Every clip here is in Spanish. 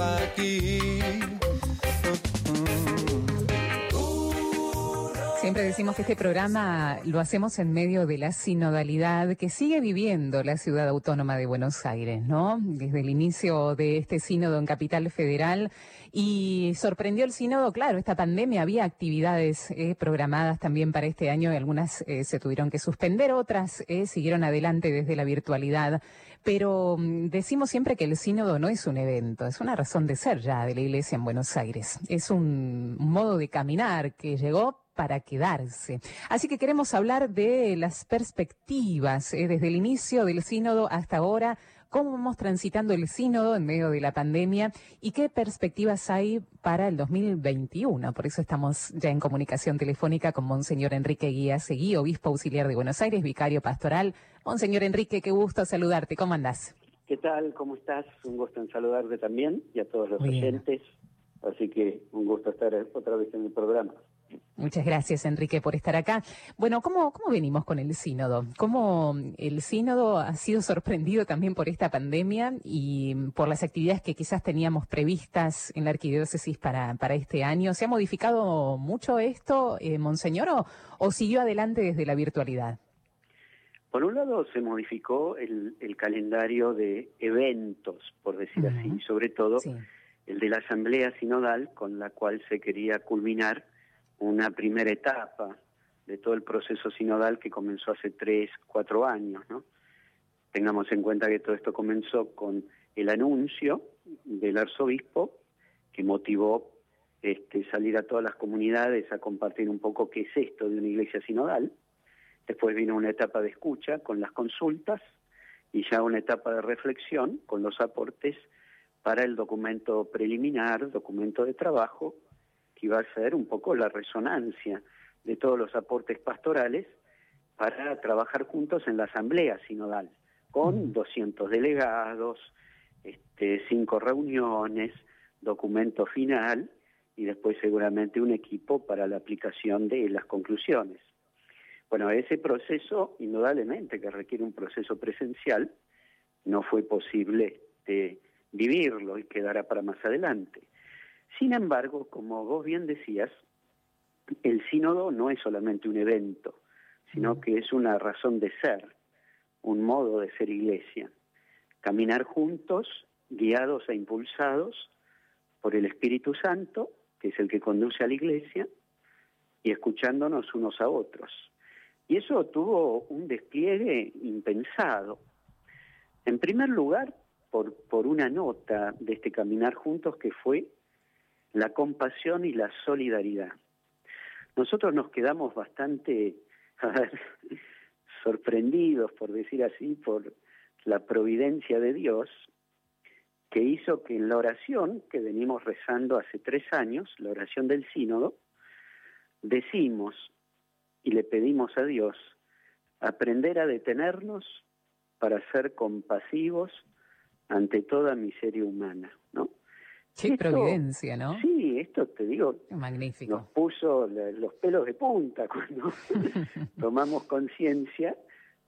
aquí. Siempre decimos que este programa lo hacemos en medio de la sinodalidad que sigue viviendo la ciudad autónoma de Buenos Aires, ¿no? Desde el inicio de este sínodo en Capital Federal y sorprendió el sínodo, claro, esta pandemia había actividades eh, programadas también para este año y algunas eh, se tuvieron que suspender, otras eh, siguieron adelante desde la virtualidad, pero mm, decimos siempre que el sínodo no es un evento, es una razón de ser ya de la iglesia en Buenos Aires, es un modo de caminar que llegó para quedarse. Así que queremos hablar de las perspectivas eh, desde el inicio del sínodo hasta ahora, cómo vamos transitando el sínodo en medio de la pandemia y qué perspectivas hay para el 2021. Por eso estamos ya en comunicación telefónica con Monseñor Enrique Guía Seguí, obispo auxiliar de Buenos Aires, vicario pastoral. Monseñor Enrique, qué gusto saludarte. ¿Cómo andás? ¿Qué tal? ¿Cómo estás? Un gusto en saludarte también y a todos los oyentes. Así que un gusto estar otra vez en el programa. Muchas gracias, Enrique, por estar acá. Bueno, ¿cómo, ¿cómo venimos con el sínodo? ¿Cómo el sínodo ha sido sorprendido también por esta pandemia y por las actividades que quizás teníamos previstas en la arquidiócesis para, para este año? ¿Se ha modificado mucho esto, eh, Monseñor, o, siguió adelante desde la virtualidad? Por un lado, se modificó el, calendario de eventos, por decir así, sobre todo el de la Asamblea Sinodal, con la cual se quería culminar una primera etapa de todo el proceso sinodal que comenzó hace tres, cuatro años, ¿no? Tengamos en cuenta que todo esto comenzó con el anuncio del arzobispo que motivó este, salir a todas las comunidades a compartir un poco qué es esto de una iglesia sinodal. Después vino una etapa de escucha con las consultas y ya una etapa de reflexión con los aportes para el documento preliminar, documento de trabajo, que iba a ser un poco la resonancia de todos los aportes pastorales para trabajar juntos en la asamblea sinodal, con 200 delegados, este, cinco reuniones, documento final y después seguramente un equipo para la aplicación de las conclusiones. Bueno, ese proceso, indudablemente que requiere un proceso presencial, no fue posible de vivirlo y quedará para más adelante. Sin embargo, como vos bien decías, el sínodo no es solamente un evento, sino que es una razón de ser, un modo de ser iglesia. Caminar juntos, guiados e impulsados por el Espíritu Santo, que es el que conduce a la iglesia, y escuchándonos unos a otros. Y eso tuvo un despliegue impensado. En primer lugar, por, por una nota de este caminar juntos que fue la compasión y la solidaridad. Nosotros nos quedamos bastante sorprendidos, por decir así, por la providencia de Dios, que hizo que en la oración que venimos rezando hace tres años, la oración del sínodo, decimos y le pedimos a Dios aprender a detenernos para ser compasivos ante toda miseria humana, ¿no? Qué providencia, ¿no? Sí, esto te digo, magnífico. Nos puso los pelos de punta cuando tomamos conciencia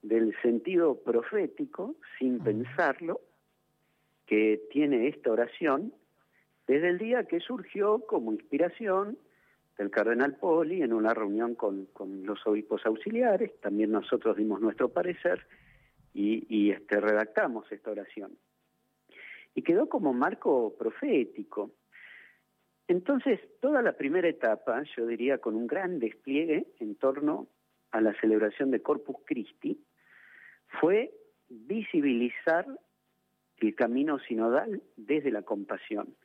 del sentido profético, sin pensarlo, que tiene esta oración desde el día que surgió como inspiración del cardenal Poli en una reunión con, con los obispos auxiliares, también nosotros dimos nuestro parecer y, y este, redactamos esta oración. Y quedó como marco profético. Entonces, toda la primera etapa, yo diría, con un gran despliegue en torno a la celebración de Corpus Christi, fue visibilizar el camino sinodal desde la compasión,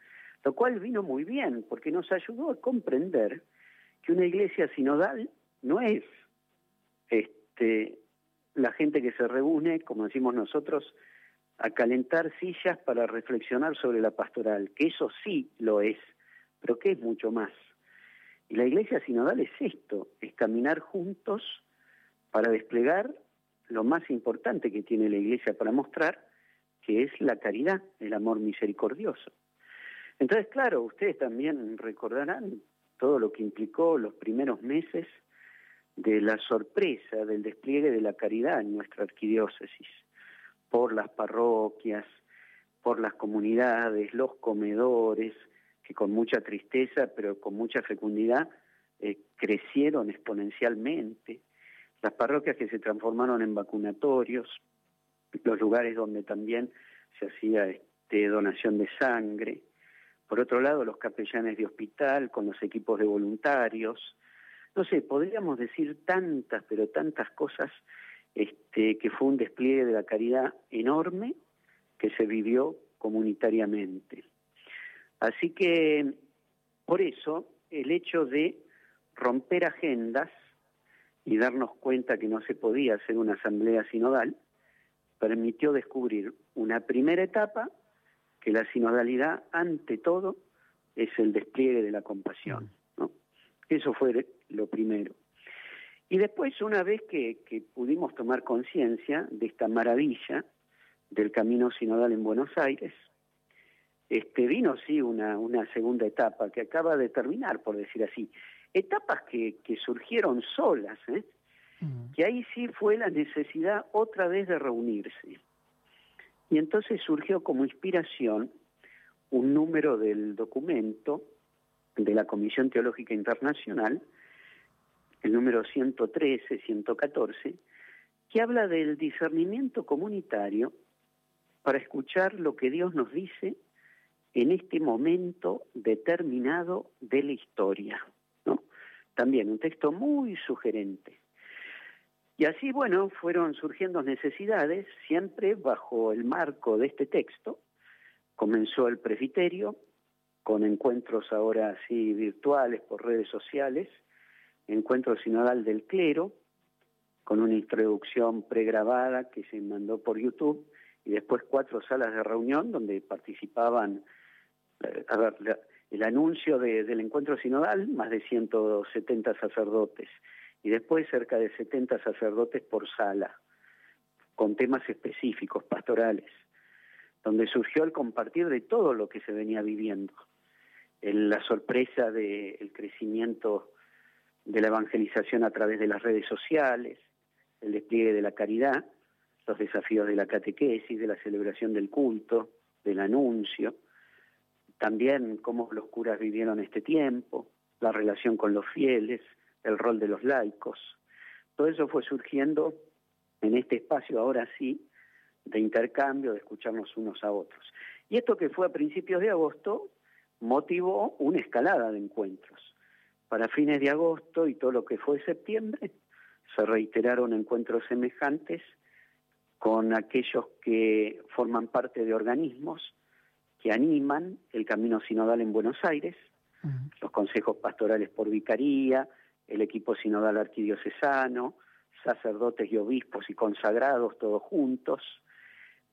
lo cual vino muy bien porque nos ayudó a comprender que una iglesia sinodal no es este, la gente que se reúne, como decimos nosotros, a calentar sillas para reflexionar sobre la pastoral, que eso sí lo es, pero que es mucho más. Y la iglesia sinodal es esto, es caminar juntos para desplegar lo más importante que tiene la iglesia para mostrar, que es la caridad, el amor misericordioso. Entonces, claro, ustedes también recordarán todo lo que implicó los primeros meses de la sorpresa del despliegue de la caridad en nuestra arquidiócesis por las parroquias, por las comunidades, los comedores, que con mucha tristeza, pero con mucha fecundidad, eh, crecieron exponencialmente, las parroquias que se transformaron en vacunatorios, los lugares donde también se hacía este, donación de sangre, por otro lado los capellanes de hospital con los equipos de voluntarios, no sé, podríamos decir tantas, pero tantas cosas, este, que fue un despliegue de la caridad enorme que se vivió comunitariamente. Así que, por eso, el hecho de romper agendas y darnos cuenta que no se podía hacer una asamblea sinodal, permitió descubrir una primera etapa, que la sinodalidad, ante todo, es el despliegue de la compasión. ¿no? Eso fue lo primero. Y después, una vez que, que pudimos tomar conciencia de esta maravilla del camino sinodal en Buenos Aires, este, vino sí una, una segunda etapa que acaba de terminar, por decir así. Etapas que, que surgieron solas, ¿eh? Mm. que ahí sí fue la necesidad otra vez de reunirse. Y entonces surgió como inspiración un número del documento de la Comisión Teológica Internacional, el número 113, 114, que habla del discernimiento comunitario para escuchar lo que Dios nos dice en este momento determinado de la historia. También un texto muy sugerente. Y así, bueno, fueron surgiendo necesidades, siempre bajo el marco de este texto. Comenzó el presbiterio, con encuentros ahora así virtuales por redes sociales, encuentro sinodal del clero, con una introducción pregrabada que se mandó por YouTube, y después cuatro salas de reunión donde participaban eh, a ver, el anuncio del encuentro sinodal, más de 170 sacerdotes, y después cerca de 70 sacerdotes por sala, con temas específicos, pastorales, donde surgió el compartir de todo lo que se venía viviendo, la sorpresa del crecimiento de la evangelización a través de las redes sociales, el despliegue de la caridad, los desafíos de la catequesis, de la celebración del culto, del anuncio, también cómo los curas vivieron este tiempo, la relación con los fieles, el rol de los laicos. Todo eso fue surgiendo en este espacio ahora sí de intercambio, de escucharnos unos a otros. Y esto que fue a principios de agosto motivó una escalada de encuentros. Para fines de agosto y todo lo que fue septiembre, se reiteraron encuentros semejantes con aquellos que forman parte de organismos que animan el camino sinodal en Buenos Aires, los consejos pastorales por vicaría, el equipo sinodal arquidiocesano, sacerdotes y obispos y consagrados todos juntos,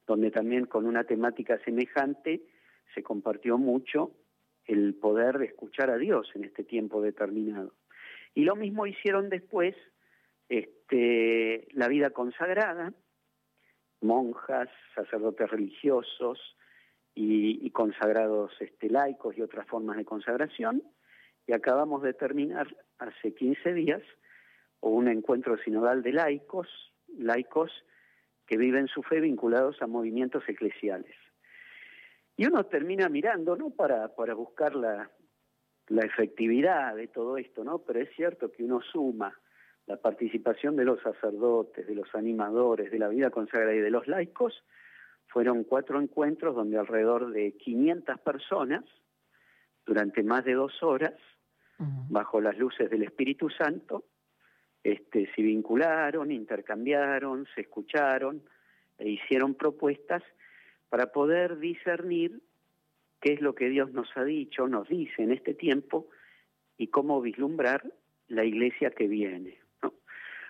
donde también con una temática semejante se compartió mucho el poder escuchar a Dios en este tiempo determinado. Y lo mismo hicieron después este, la vida consagrada, monjas, sacerdotes religiosos, y, consagrados este, laicos y otras formas de consagración. Y acabamos de terminar hace 15 días un encuentro sinodal de laicos, laicos que viven su fe vinculados a movimientos eclesiales. Y uno termina mirando, ¿no? Para, para buscar la, la efectividad de todo esto, ¿no? Pero es cierto que uno suma la participación de los sacerdotes, de los animadores, de la vida consagrada y de los laicos, fueron cuatro encuentros donde alrededor de 500 personas, durante más de dos horas, bajo las luces del Espíritu Santo, este, se vincularon, intercambiaron, se escucharon e hicieron propuestas para poder discernir qué es lo que Dios nos ha dicho, nos dice en este tiempo y cómo vislumbrar la iglesia que viene.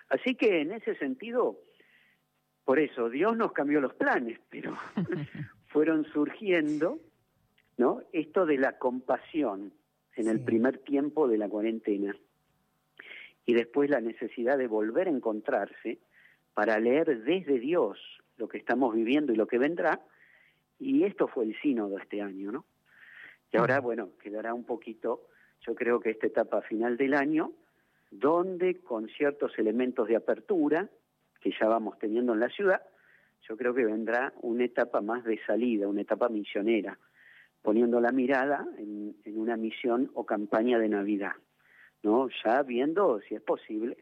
Así que en ese sentido, por eso, Dios nos cambió los planes, pero fueron surgiendo, ¿no? Esto de la compasión en el primer tiempo de la cuarentena y después la necesidad de volver a encontrarse para leer desde Dios lo que estamos viviendo y lo que vendrá, y esto fue el sínodo este año, ¿no? Y ahora, bueno, quedará un poquito, yo creo que esta etapa final del año, donde con ciertos elementos de apertura, que ya vamos teniendo en la ciudad, yo creo que vendrá una etapa más de salida, una etapa misionera, poniendo la mirada en, una misión o campaña de Navidad, ¿no? Ya viendo si es posible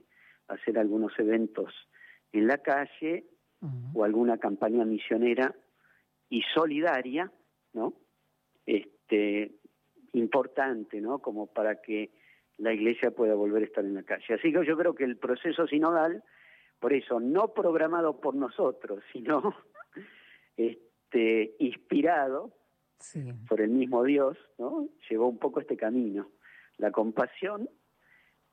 hacer algunos eventos en la calle o alguna campaña misionera y solidaria, ¿no? Este, importante, ¿no? Como para que la iglesia pueda volver a estar en la calle. Así que yo creo que el proceso sinodal, por eso, no programado por nosotros, sino este, inspirado por el mismo Dios, ¿no? Llevó un poco este camino. La compasión,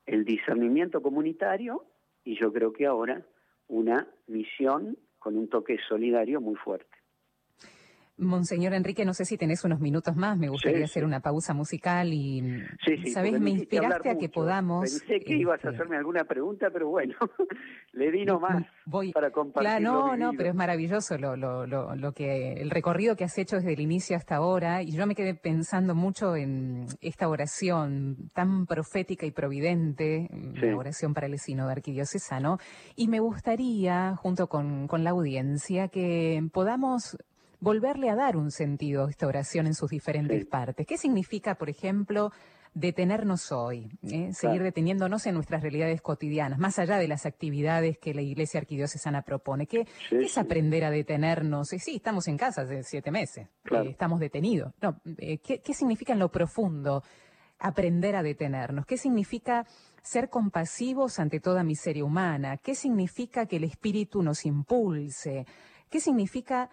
el discernimiento comunitario y yo creo que ahora una misión con un toque solidario muy fuerte. Monseñor Enrique, no sé si tenés unos minutos más, me gustaría hacer una pausa musical y, ¿sabes? Me inspiraste a que podamos... Pensé que ibas a este, hacerme alguna pregunta, pero bueno, le di nomás voy, para compartir. Claro, no, no, pero es maravilloso lo, lo, lo, lo, que, el recorrido que has hecho desde el inicio hasta ahora y yo me quedé pensando mucho en esta oración tan profética y providente, la oración para el sínodo arquidiocesano, y me gustaría, junto con, con la audiencia, que podamos volverle a dar un sentido a esta oración en sus diferentes partes. ¿Qué significa, por ejemplo, detenernos hoy, eh? seguir deteniéndonos en nuestras realidades cotidianas, más allá de las actividades que la Iglesia Arquidiocesana propone. ¿Qué, es aprender a detenernos? sí, estamos en casa hace siete meses, eh, estamos detenidos. No, eh, ¿qué, ¿Qué significa en lo profundo aprender a detenernos? ¿Qué significa ser compasivos ante toda miseria humana? ¿Qué significa que el Espíritu nos impulse? ¿Qué significa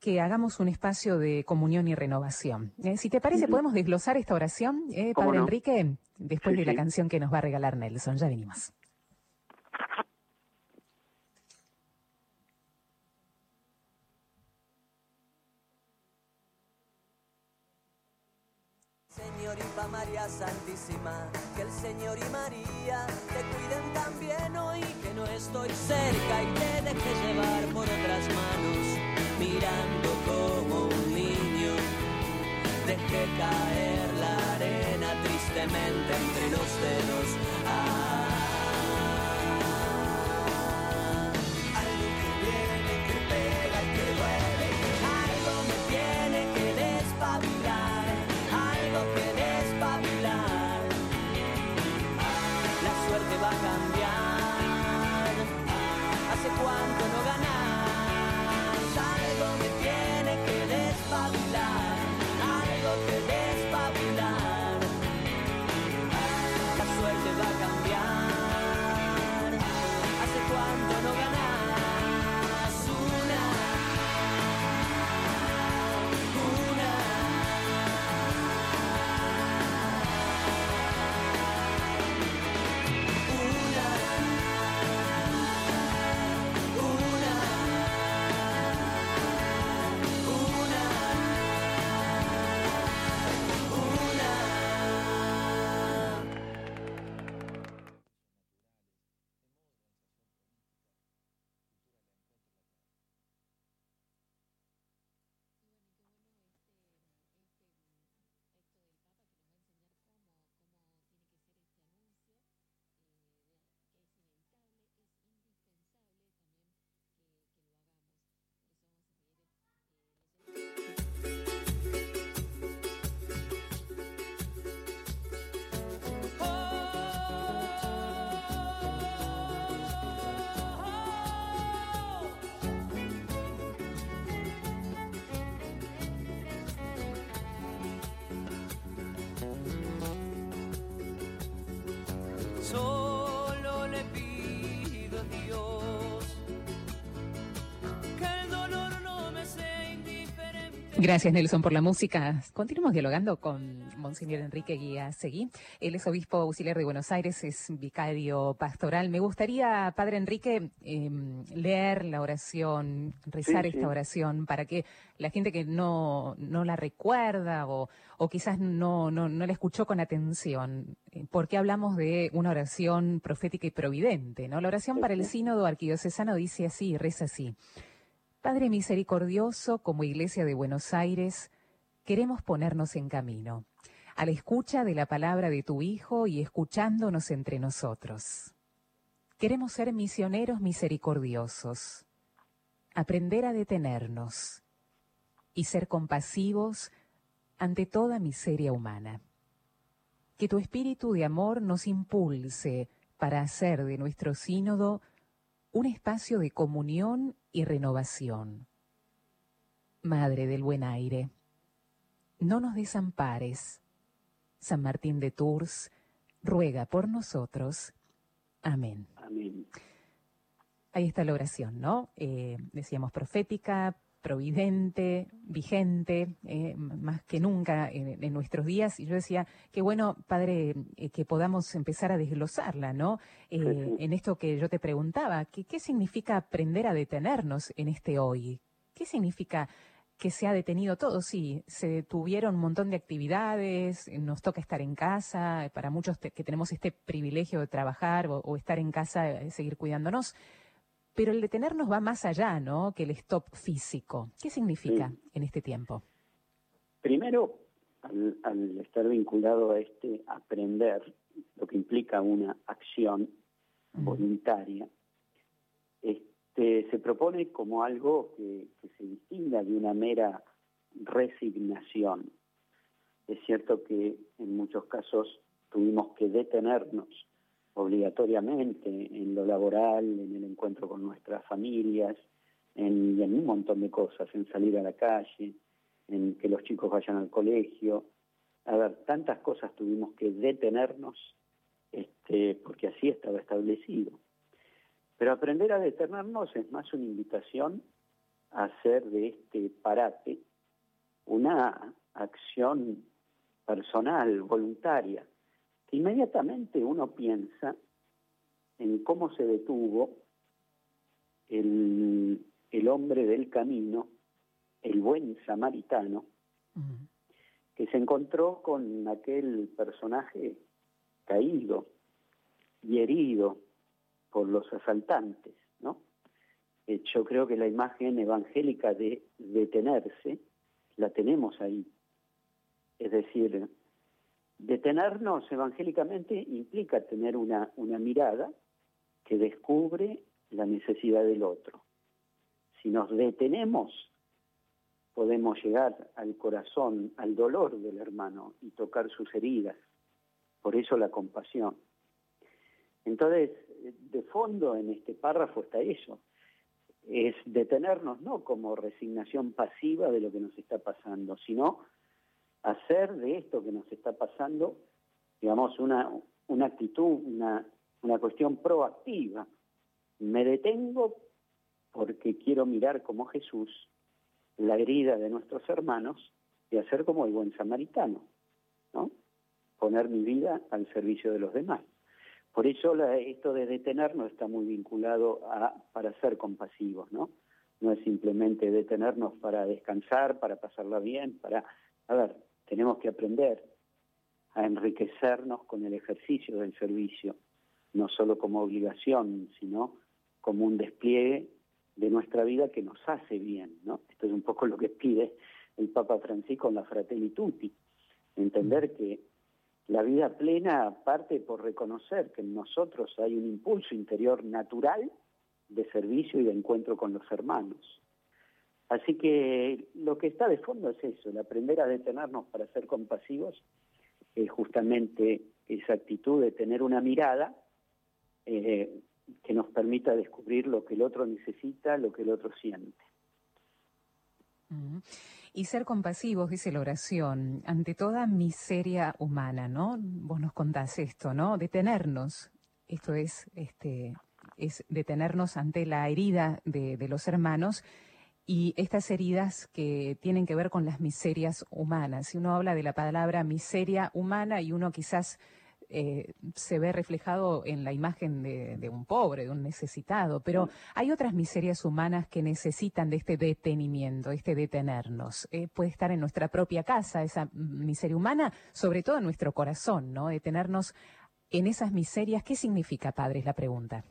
que hagamos un espacio de comunión y renovación. Eh, si te parece, podemos desglosar esta oración, eh, Padre Enrique, después de la canción que nos va a regalar Nelson. Ya venimos. Señorita María Santísima, que el Señor y María te cuiden también hoy, que no estoy cerca y te deje llevar por otras manos mirando como un niño. Dejé caer la arena tristemente entre los dedos. Ah, Gracias, Nelson, por la música. Continuamos dialogando con Monseñor Enrique Guía Seguí. Él es obispo auxiliar de Buenos Aires, es vicario pastoral. Me gustaría, Padre Enrique, em, leer la oración, rezar esta oración para que la gente que no, no la recuerda o, o quizás no, no, no la escuchó con atención, eh, porque hablamos de una oración profética y providente, ¿no? La oración para el sínodo arquidiocesano dice así, reza así. Padre misericordioso, como Iglesia de Buenos Aires, queremos ponernos en camino, a la escucha de la palabra de tu Hijo y escuchándonos entre nosotros. Queremos ser misioneros misericordiosos, aprender a detenernos y ser compasivos ante toda miseria humana. Que tu espíritu de amor nos impulse para hacer de nuestro sínodo un espacio de comunión y renovación. Madre del buen aire, no nos desampares. San Martín de Tours ruega por nosotros. Amén. Amén. Ahí está la oración, ¿no? Eh, decíamos profética, providente, vigente, eh, más que nunca en, nuestros días. Y yo decía, qué bueno, Padre, eh, que podamos empezar a desglosarla, ¿no? En esto que yo te preguntaba, ¿qué significa aprender a detenernos en este hoy? ¿Qué significa que se ha detenido todo, sí, se tuvieron un montón de actividades, nos toca estar en casa, para muchos que tenemos este privilegio de trabajar o, estar en casa, eh, seguir cuidándonos, pero el detenernos va más allá, ¿no? Que el stop físico. ¿Qué significa en este tiempo? Primero, al, estar vinculado a este aprender, lo que implica una acción voluntaria, se propone como algo que, se distinga de una mera resignación. Es cierto que en muchos casos tuvimos que detenernos obligatoriamente en lo laboral, en el encuentro con nuestras familias, en, un montón de cosas, en salir a la calle, en que los chicos vayan al colegio. A ver, tantas cosas tuvimos que detenernos este, porque así estaba establecido. Pero aprender a detenernos es más una invitación a hacer de este parate una acción personal, voluntaria, inmediatamente uno piensa en cómo se detuvo el, hombre del camino, el buen samaritano, que se encontró con aquel personaje caído y herido por los asaltantes, ¿no? Eh, yo creo que la imagen evangélica de detenerse la tenemos ahí. Es decir, detenernos evangélicamente implica tener una, mirada que descubre la necesidad del otro. Si nos detenemos, podemos llegar al corazón, al dolor del hermano y tocar sus heridas. Por eso la compasión. Entonces, de fondo en este párrafo está eso, es detenernos no como resignación pasiva de lo que nos está pasando, sino hacer de esto que nos está pasando, digamos, una, una actitud, una, una cuestión proactiva. Me detengo porque quiero mirar como Jesús la herida de nuestros hermanos y hacer como el buen samaritano, ¿no? Poner mi vida al servicio de los demás. Por eso esto de detenernos está muy vinculado a para ser compasivos, ¿no? No es simplemente detenernos para descansar, para pasarla bien, para... A ver, tenemos que aprender a enriquecernos con el ejercicio del servicio, no solo como obligación, sino como un despliegue de nuestra vida que nos hace bien. Esto es un poco lo que pide el Papa Francisco en la Fratelli Tutti, entender que la vida plena parte por reconocer que en nosotros hay un impulso interior natural de servicio y de encuentro con los hermanos. Así que lo que está de fondo es eso, el aprender a detenernos para ser compasivos, es justamente esa actitud de tener una mirada eh, que nos permita descubrir lo que el otro necesita, lo que el otro siente. Y ser compasivos, dice la oración, ante toda miseria humana, ¿no? Vos nos contás esto, ¿no? Detenernos, esto es, este, es detenernos ante la herida de los hermanos y estas heridas que tienen que ver con las miserias humanas. Si uno habla de la palabra miseria humana y uno quizás eh, se ve reflejado en la imagen de, un pobre, de un necesitado, pero hay otras miserias humanas que necesitan de este detenimiento, este detenernos. Eh, puede estar en nuestra propia casa esa miseria humana, sobre todo en nuestro corazón, ¿no? Detenernos en esas miserias. ¿Qué significa, padre? Es la pregunta.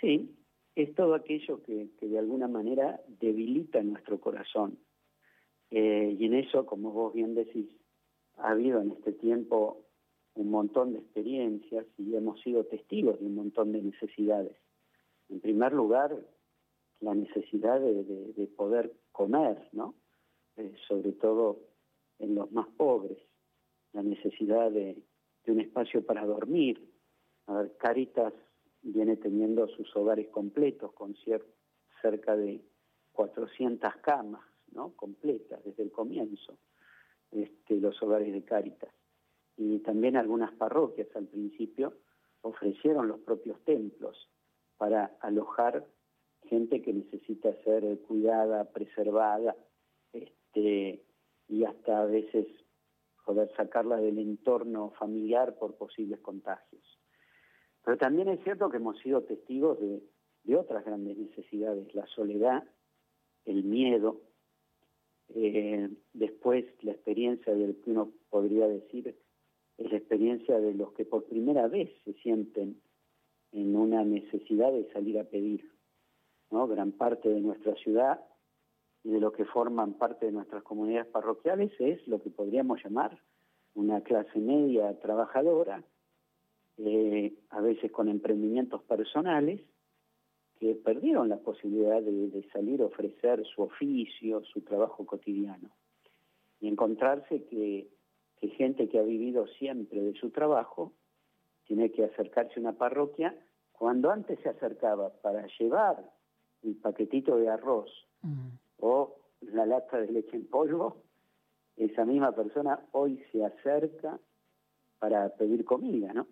Sí, es todo aquello que, de alguna manera debilita nuestro corazón. Eh, y en eso, como vos bien decís, ha habido en este tiempo un montón de experiencias y hemos sido testigos de un montón de necesidades. En primer lugar, la necesidad de, poder comer, ¿no? Eh, sobre todo en los más pobres, la necesidad de, un espacio para dormir. A ver, Caritas viene teniendo sus hogares completos con cerca de 400 camas, ¿no? Completas desde el comienzo, este, los hogares de Caritas. Y también algunas parroquias al principio ofrecieron los propios templos para alojar gente que necesita ser cuidada, preservada, este, y hasta a veces poder sacarla del entorno familiar por posibles contagios. Pero también es cierto que hemos sido testigos de, otras grandes necesidades, la soledad, el miedo, eh, después la experiencia del que uno podría decir es la experiencia de los que por primera vez se sienten en una necesidad de salir a pedir. ¿no? Gran parte de nuestra ciudad y de lo que forman parte de nuestras comunidades parroquiales es lo que podríamos llamar una clase media trabajadora, eh, a veces con emprendimientos personales, que perdieron la posibilidad de, salir a ofrecer su oficio, su trabajo cotidiano, y encontrarse que, que gente que ha vivido siempre de su trabajo tiene que acercarse a una parroquia cuando antes se acercaba para llevar el paquetito de arroz mm. o la lata de leche en polvo, esa misma persona hoy se acerca para pedir comida, ¿no?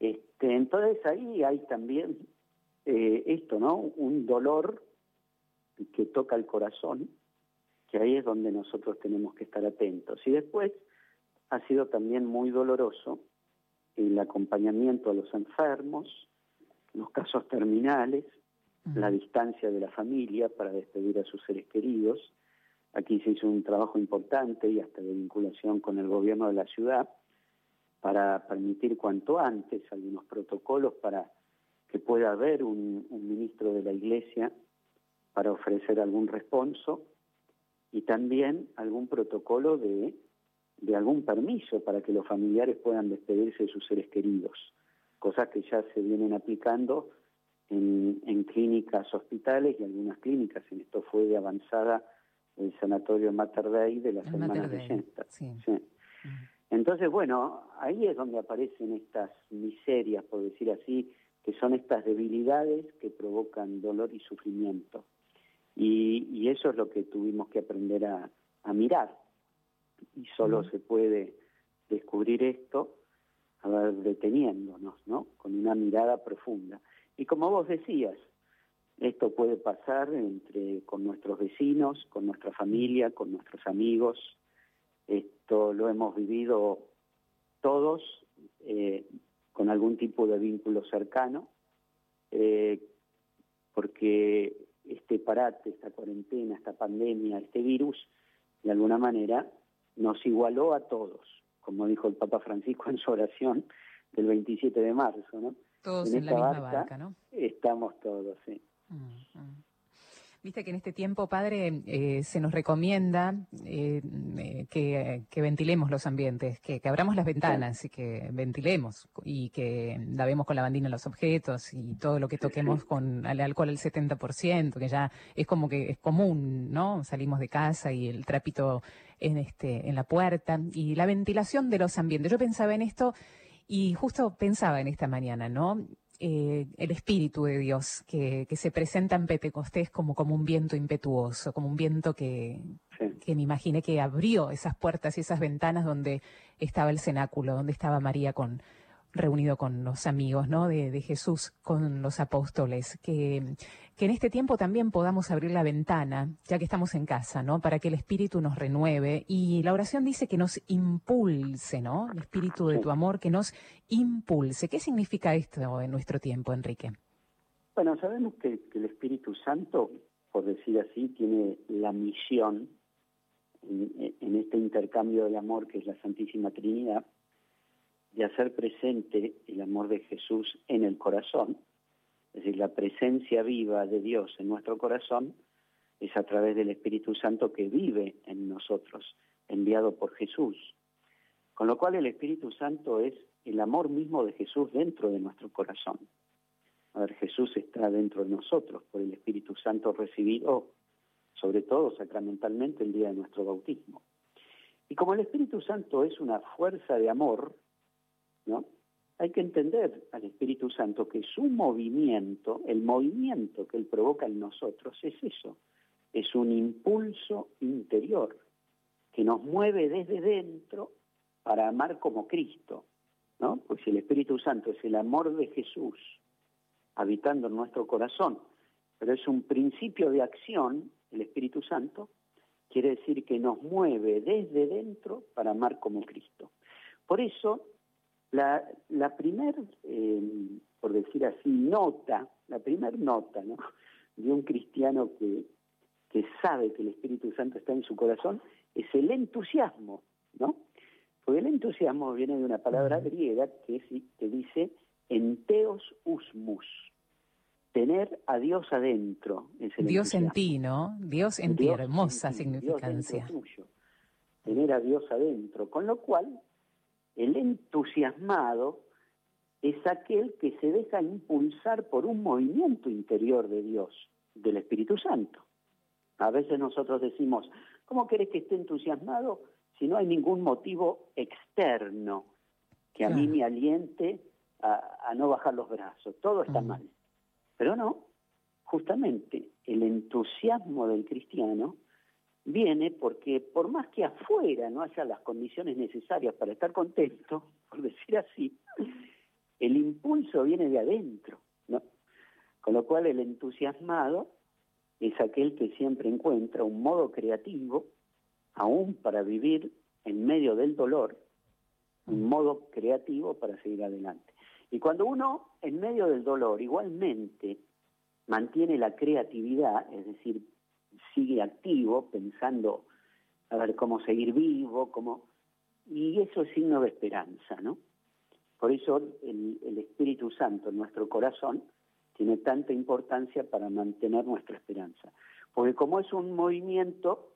Este, entonces ahí hay también eh, esto, ¿no? Un dolor que toca el corazón, que ahí es donde nosotros tenemos que estar atentos. Y después ha sido también muy doloroso el acompañamiento a los enfermos, los casos terminales, la distancia de la familia para despedir a sus seres queridos. Aquí se hizo un trabajo importante y hasta de vinculación con el gobierno de la ciudad para permitir cuanto antes algunos protocolos para que pueda haber un, ministro de la Iglesia para ofrecer algún responso y también algún protocolo de, de algún permiso para que los familiares puedan despedirse de sus seres queridos, cosas que ya se vienen aplicando en, clínicas hospitales y algunas clínicas. En esto fue de avanzada el sanatorio Mater Dei de la semana de Sí. Entonces, bueno, ahí es donde aparecen estas miserias, por decir así, que son estas debilidades que provocan dolor y sufrimiento. Y, eso es lo que tuvimos que aprender a, mirar. Y solo se puede descubrir esto a ver, deteniéndonos, ¿no? Con una mirada profunda. Y como vos decías, esto puede pasar entre con nuestros vecinos, con nuestra familia, con nuestros amigos. Esto lo hemos vivido todos eh, con algún tipo de vínculo cercano, eh, porque este parate, esta cuarentena, esta pandemia, este virus, de alguna manera nos igualó a todos, como dijo el Papa Francisco en su oración del 27 de marzo, ¿no? Todos en, la misma barca, ¿no? Estamos todos, sí. Mm, mm. Viste que en este tiempo, padre, eh, se nos recomienda eh, que, ventilemos los ambientes, que, abramos las ventanas y que ventilemos y que lavemos con lavandina los objetos y todo lo que toquemos con el alcohol al 70%, que ya es como que es común, ¿no? Salimos de casa y el trapito en, este, en la puerta y la ventilación de los ambientes. Yo pensaba en esto y justo pensaba en esta mañana, ¿no? Eh, el Espíritu de Dios que, se presenta en Pentecostés como, como un viento impetuoso, como un viento que, que me imaginé que abrió esas puertas y esas ventanas donde estaba el cenáculo, donde estaba María con, reunido con los amigos ¿no? de, Jesús, con los apóstoles, que, que, en este tiempo también podamos abrir la ventana, ya que estamos en casa, ¿no? para que el Espíritu nos renueve. Y la oración dice que nos impulse, ¿no? El Espíritu de tu amor, que nos impulse. ¿Qué significa esto en nuestro tiempo, Enrique? Bueno, sabemos que, el Espíritu Santo, por decir así, tiene la misión en, en este intercambio del amor que es la Santísima Trinidad, de hacer presente el amor de Jesús en el corazón, es decir, la presencia viva de Dios en nuestro corazón es a través del Espíritu Santo que vive en nosotros, enviado por Jesús. Con lo cual el Espíritu Santo es el amor mismo de Jesús dentro de nuestro corazón. A ver, Jesús está dentro de nosotros por el Espíritu Santo recibido, sobre todo sacramentalmente, el día de nuestro bautismo. Y como el Espíritu Santo es una fuerza de amor, ¿no? Hay que entender al Espíritu Santo que su movimiento, el movimiento que él provoca en nosotros es eso, es un impulso interior que nos mueve desde dentro para amar como Cristo, ¿no? Pues el Espíritu Santo es el amor de Jesús habitando en nuestro corazón, pero es un principio de acción, el Espíritu Santo, quiere decir que nos mueve desde dentro para amar como Cristo. Por eso, la, la primer, eh, por decir así, nota, la primer nota ¿no? de un cristiano que, que sabe que el Espíritu Santo está en su corazón es el entusiasmo, ¿no? Porque el entusiasmo viene de una palabra griega que, que dice enteos usmus, tener a Dios adentro. Dios en ti, ¿no? Dios en ti, hermosa significancia. tener a Dios adentro, con lo cual el entusiasmado es aquel que se deja impulsar por un movimiento interior de Dios, del Espíritu Santo. A veces nosotros decimos, ¿cómo querés que esté entusiasmado si no hay ningún motivo externo que a mí me aliente a, no bajar los brazos? Todo está mal. Pero no, justamente el entusiasmo del cristiano viene porque por más que afuera no haya las condiciones necesarias para estar contento, por decir así, el impulso viene de adentro, ¿no? Con lo cual el entusiasmado es aquel que siempre encuentra un modo creativo, aún para vivir en medio del dolor, un modo creativo para seguir adelante. Y cuando uno, en medio del dolor, igualmente mantiene la creatividad, es decir, sigue activo, pensando a ver cómo seguir vivo, cómo... y eso es signo de esperanza, ¿no? Por eso el, el Espíritu Santo en nuestro corazón tiene tanta importancia para mantener nuestra esperanza. Porque como es un movimiento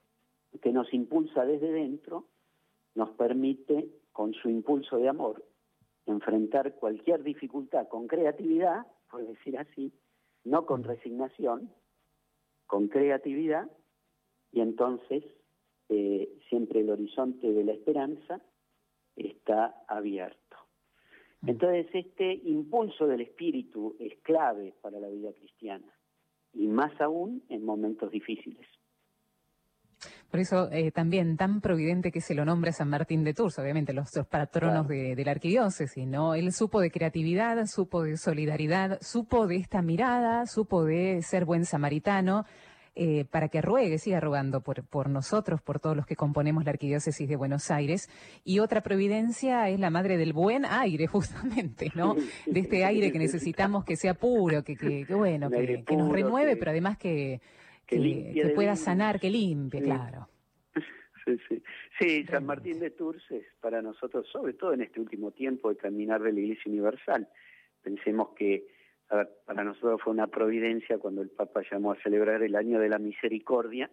que nos impulsa desde dentro, nos permite, con su impulso de amor, enfrentar cualquier dificultad con creatividad, por decir así, no con resignación, con creatividad, y entonces eh, siempre el horizonte de la esperanza está abierto. Mm. Entonces este impulso del espíritu es clave para la vida cristiana y más aún en momentos difíciles. Por eso eh, también tan providente que se lo nombra San Martín de Tours, obviamente los, patronos de, la arquidiócesis, ¿no? Él supo de creatividad, supo de solidaridad, supo de esta mirada, supo de ser buen samaritano, eh, para que ruegue, siga rogando por, por nosotros, por todos los que componemos la Arquidiócesis de Buenos Aires. Y otra providencia es la madre del buen aire, justamente, ¿no? De este aire que necesitamos que sea puro, que, que, bueno, que, nos renueve, pero además que, que, pueda sanar, que limpie, claro. Sí, sí. sí, San Martín de Tours es para nosotros, sobre todo en este último tiempo de caminar de la Iglesia Universal. Pensemos que para nosotros fue una providencia cuando el Papa llamó a celebrar el año de la misericordia.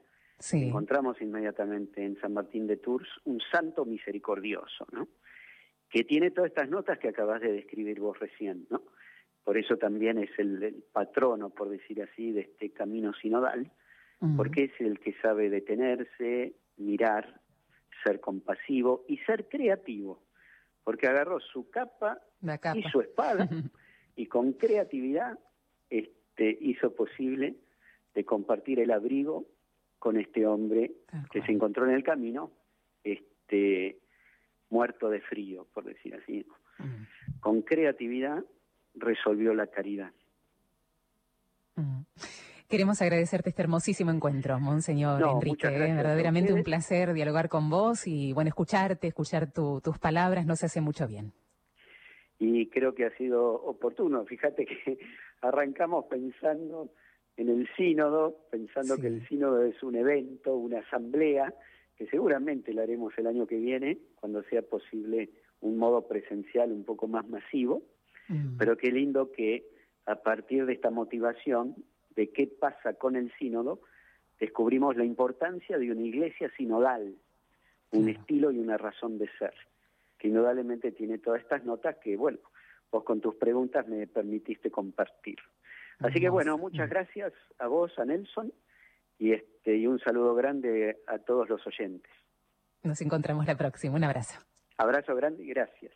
Encontramos inmediatamente en San Martín de Tours un santo misericordioso, ¿no? Que tiene todas estas notas que acabas de describir vos recién, ¿no? Por eso también es el, patrono, por decir así, de este camino sinodal, porque es el que sabe detenerse, mirar, ser compasivo y ser creativo, porque agarró su capa. y su espada y con creatividad este, hizo posible de compartir el abrigo con este hombre que se encontró en el camino, este, muerto de frío, por decir así. Mm. Con creatividad resolvió la caridad. Mm. Queremos agradecerte este hermosísimo encuentro, Monseñor Enrique. ¿eh? verdaderamente un placer dialogar con vos y bueno, escucharte, escuchar tus palabras nos hace mucho bien y creo que ha sido oportuno. Fíjate que arrancamos pensando en el sínodo, pensando que el sínodo es un evento, una asamblea, que seguramente la haremos el año que viene, cuando sea posible un modo presencial un poco más masivo, mm. pero qué lindo que a partir de esta motivación de qué pasa con el sínodo, descubrimos la importancia de una iglesia sinodal, un estilo y una razón de ser que indudablemente tiene todas estas notas que, bueno, vos con tus preguntas me permitiste compartir. Así que bueno, muchas gracias a vos, a Nelson, y, este, y un saludo grande a todos los oyentes. Nos encontramos la próxima. Un abrazo. Abrazo grande y gracias.